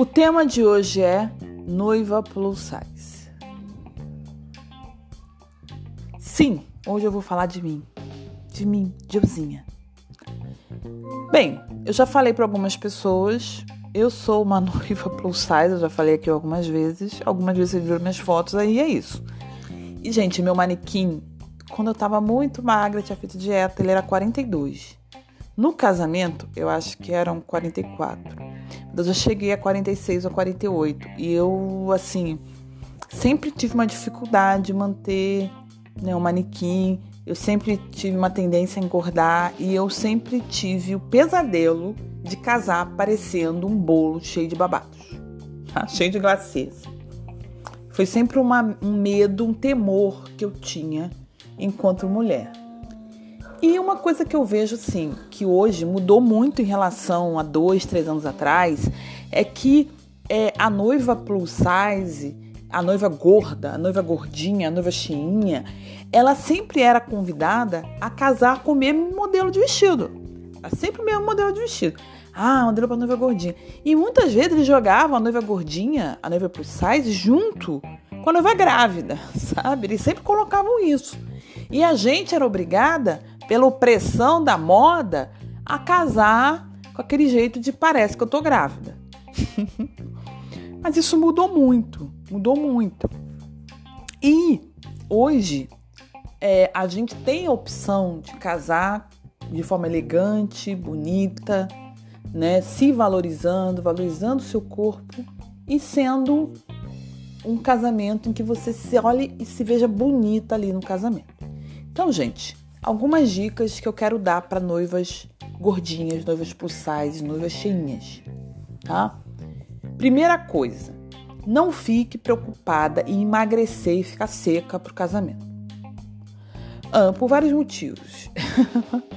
O tema de hoje é noiva plus size. Sim, hoje eu vou falar de mim, de mim, de euzinha. Bem, eu já falei para algumas pessoas, eu sou uma noiva plus size, eu já falei aqui algumas vezes, algumas vezes vocês viram minhas fotos, aí é isso. E, gente, meu manequim, quando eu tava muito magra, tinha feito dieta, ele era 42. No casamento, eu acho que eram 44. Eu cheguei a 46 ou 48. E eu, assim, sempre tive uma dificuldade de manter né, um manequim. Eu sempre tive uma tendência a engordar. E eu sempre tive o pesadelo de casar parecendo um bolo cheio de babados. Cheio de glacês. Foi sempre uma, um medo, um temor que eu tinha enquanto mulher. E uma coisa que eu vejo assim, que hoje mudou muito em relação a dois, três anos atrás, é que é, a noiva plus size, a noiva gorda, a noiva gordinha, a noiva cheinha, ela sempre era convidada a casar com o mesmo modelo de vestido. Sempre o mesmo modelo de vestido. Ah, modelo para noiva gordinha. E muitas vezes eles jogavam a noiva gordinha, a noiva plus size, junto com a noiva grávida, sabe? Eles sempre colocavam isso. E a gente era obrigada pela opressão da moda, a casar com aquele jeito de parece que eu tô grávida. Mas isso mudou muito, mudou muito. E hoje é, a gente tem a opção de casar de forma elegante, bonita, né? Se valorizando, valorizando o seu corpo e sendo um casamento em que você se olhe e se veja bonita ali no casamento. Então, gente, algumas dicas que eu quero dar para noivas gordinhas, noivas plus size, noivas cheinhas, tá? Primeira coisa, não fique preocupada em emagrecer e ficar seca para o casamento. Ah, por vários motivos.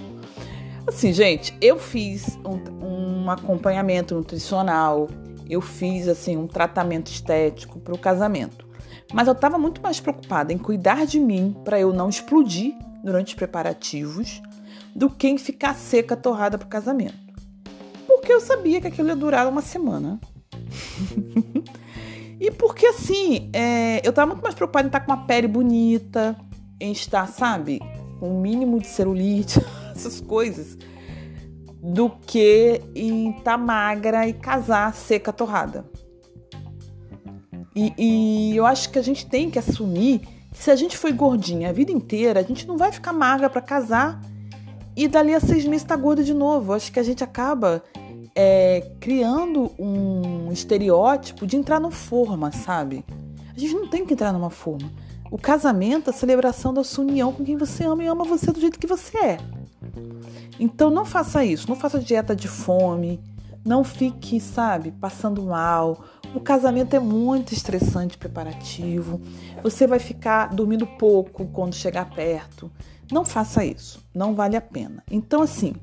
assim, gente, eu fiz um, um acompanhamento nutricional, eu fiz assim um tratamento estético para o casamento, mas eu estava muito mais preocupada em cuidar de mim para eu não explodir durante os preparativos do que em ficar seca, torrada para o casamento. Porque eu sabia que aquilo ia durar uma semana. e porque assim, é, eu estava muito mais preocupada em estar com uma pele bonita, em estar, sabe, com um mínimo de celulite, essas coisas, do que em estar magra e casar seca, torrada. E, e eu acho que a gente tem que assumir se a gente foi gordinha a vida inteira, a gente não vai ficar magra para casar e dali a seis meses tá gorda de novo. Acho que a gente acaba é, criando um estereótipo de entrar no forma, sabe? A gente não tem que entrar numa forma. O casamento é a celebração da sua união com quem você ama e ama você do jeito que você é. Então não faça isso, não faça dieta de fome, não fique, sabe, passando mal o casamento é muito estressante preparativo. Você vai ficar dormindo pouco quando chegar perto. Não faça isso, não vale a pena. Então, assim,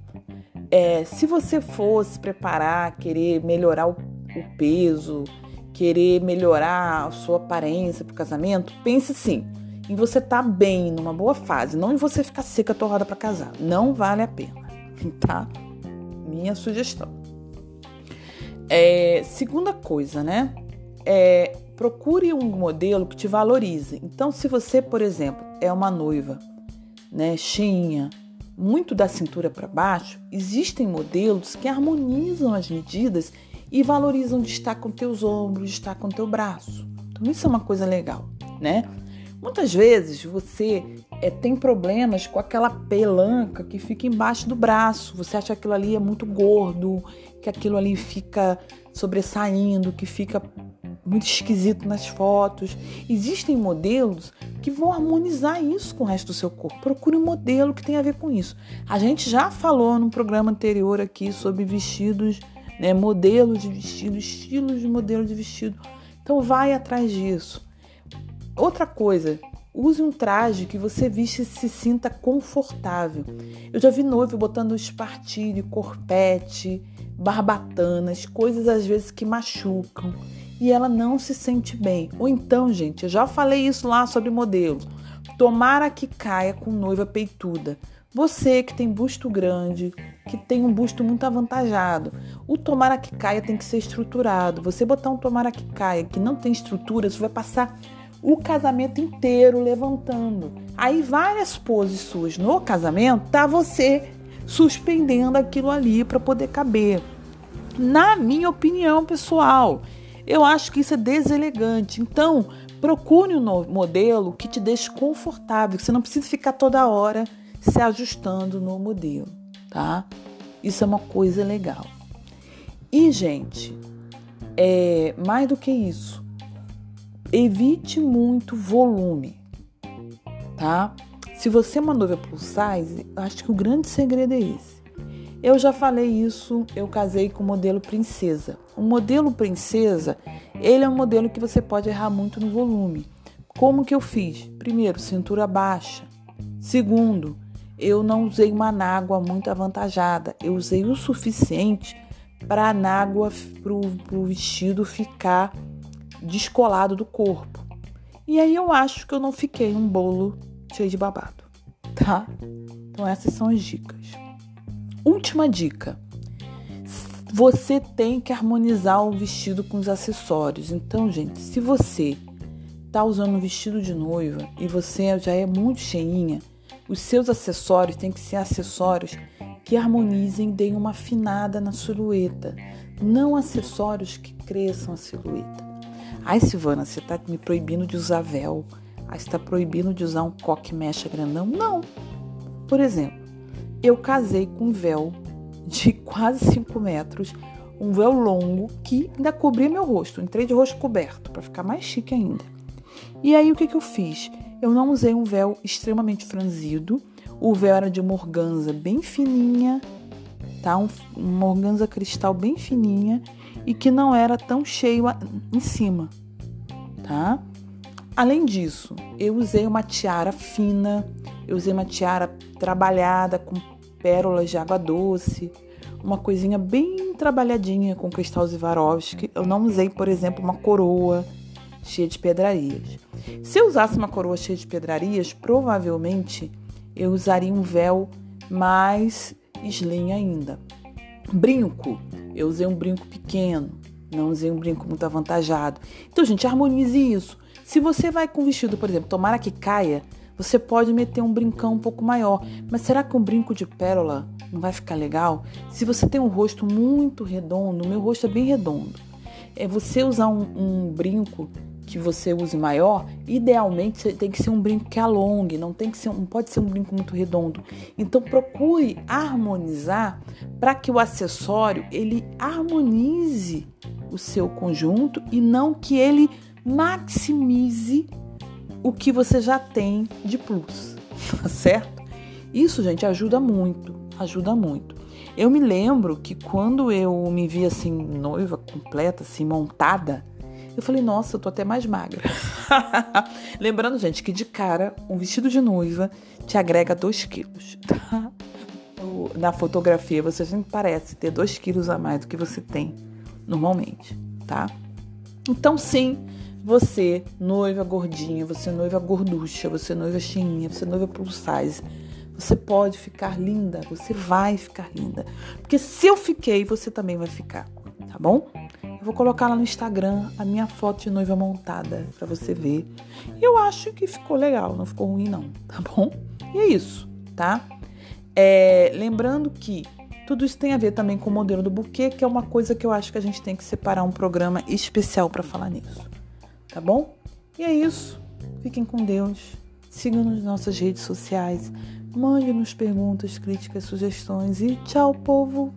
é, se você fosse preparar, querer melhorar o, o peso, querer melhorar a sua aparência para o casamento, pense sim em você estar tá bem, numa boa fase, não em você ficar seca, torrada para casar. Não vale a pena, tá? Minha sugestão. É, segunda coisa, né? É, procure um modelo que te valorize. Então, se você, por exemplo, é uma noiva, né, cheinha, muito da cintura para baixo, existem modelos que harmonizam as medidas e valorizam de estar com teus ombros, de estar com teu braço. Então, isso é uma coisa legal, né? Muitas vezes você é, tem problemas com aquela pelanca que fica embaixo do braço. Você acha que aquilo ali é muito gordo, que aquilo ali fica sobressaindo, que fica muito esquisito nas fotos. Existem modelos que vão harmonizar isso com o resto do seu corpo. Procure um modelo que tenha a ver com isso. A gente já falou no programa anterior aqui sobre vestidos, né, modelos de vestido, estilos de modelo de vestido. Então vai atrás disso. Outra coisa, use um traje que você viste e se sinta confortável. Eu já vi noivo botando espartilho, corpete, barbatanas, coisas às vezes que machucam e ela não se sente bem. Ou então, gente, eu já falei isso lá sobre modelos. Tomara que caia com noiva peituda. Você que tem busto grande, que tem um busto muito avantajado, o tomara que caia tem que ser estruturado. Você botar um tomara que caia que não tem estrutura, você vai passar o casamento inteiro levantando. Aí várias poses suas no casamento, tá você suspendendo aquilo ali para poder caber. Na minha opinião pessoal, eu acho que isso é deselegante. Então, procure um modelo que te deixe confortável, que você não precisa ficar toda hora se ajustando no modelo, tá? Isso é uma coisa legal. E, gente, é, mais do que isso, evite muito volume, tá? Se você é uma noiva plus size, acho que o grande segredo é esse. Eu já falei isso, eu casei com o modelo princesa. O modelo princesa, ele é um modelo que você pode errar muito no volume. Como que eu fiz? Primeiro, cintura baixa. Segundo, eu não usei uma anágua muito avantajada. Eu usei o suficiente para a para o vestido ficar descolado do corpo. E aí eu acho que eu não fiquei um bolo cheio de babado, tá? Então essas são as dicas. Última dica. Você tem que harmonizar o vestido com os acessórios. Então, gente, se você tá usando um vestido de noiva e você já é muito cheinha, os seus acessórios têm que ser acessórios que harmonizem, deem uma afinada na silhueta, não acessórios que cresçam a silhueta. Ai, Silvana, você tá me proibindo de usar véu. Ai, você tá proibindo de usar um coque mecha grandão? Não. Por exemplo, eu casei com um véu de quase 5 metros, um véu longo que ainda cobria meu rosto. Entrei de rosto coberto para ficar mais chique ainda. E aí o que, que eu fiz? Eu não usei um véu extremamente franzido. O véu era de uma organza bem fininha, tá? Um, uma organza cristal bem fininha e que não era tão cheio em cima, tá? Além disso, eu usei uma tiara fina, eu usei uma tiara trabalhada com pérolas de água doce, uma coisinha bem trabalhadinha com cristal Swarovski. Eu não usei, por exemplo, uma coroa cheia de pedrarias. Se eu usasse uma coroa cheia de pedrarias, provavelmente eu usaria um véu mais slim ainda. Brinco, eu usei um brinco pequeno, não usei um brinco muito avantajado. Então, gente, harmonize isso. Se você vai com vestido, por exemplo, tomara que caia, você pode meter um brincão um pouco maior, mas será que um brinco de pérola não vai ficar legal? Se você tem um rosto muito redondo, meu rosto é bem redondo, é você usar um, um brinco que você use maior, idealmente tem que ser um brinco que alongue, não tem que ser, não pode ser um brinco muito redondo. Então procure harmonizar para que o acessório ele harmonize o seu conjunto e não que ele maximize o que você já tem de plus, tá certo? Isso, gente, ajuda muito, ajuda muito. Eu me lembro que quando eu me vi assim, noiva completa, assim, montada, eu falei, nossa, eu tô até mais magra. Lembrando, gente, que de cara, um vestido de noiva te agrega 2 quilos, tá? Na fotografia, você sempre parece ter 2 quilos a mais do que você tem normalmente, tá? Então, sim, você, noiva gordinha, você noiva gorducha, você noiva cheinha, você noiva plus size, você pode ficar linda, você vai ficar linda. Porque se eu fiquei, você também vai ficar, tá bom? Eu vou colocar lá no Instagram a minha foto de noiva montada para você ver. Eu acho que ficou legal, não ficou ruim não, tá bom? E é isso, tá? É, lembrando que tudo isso tem a ver também com o modelo do buquê, que é uma coisa que eu acho que a gente tem que separar um programa especial para falar nisso tá bom? E é isso. Fiquem com Deus. Sigam-nos nossas redes sociais. Mande-nos perguntas, críticas, sugestões e tchau, povo!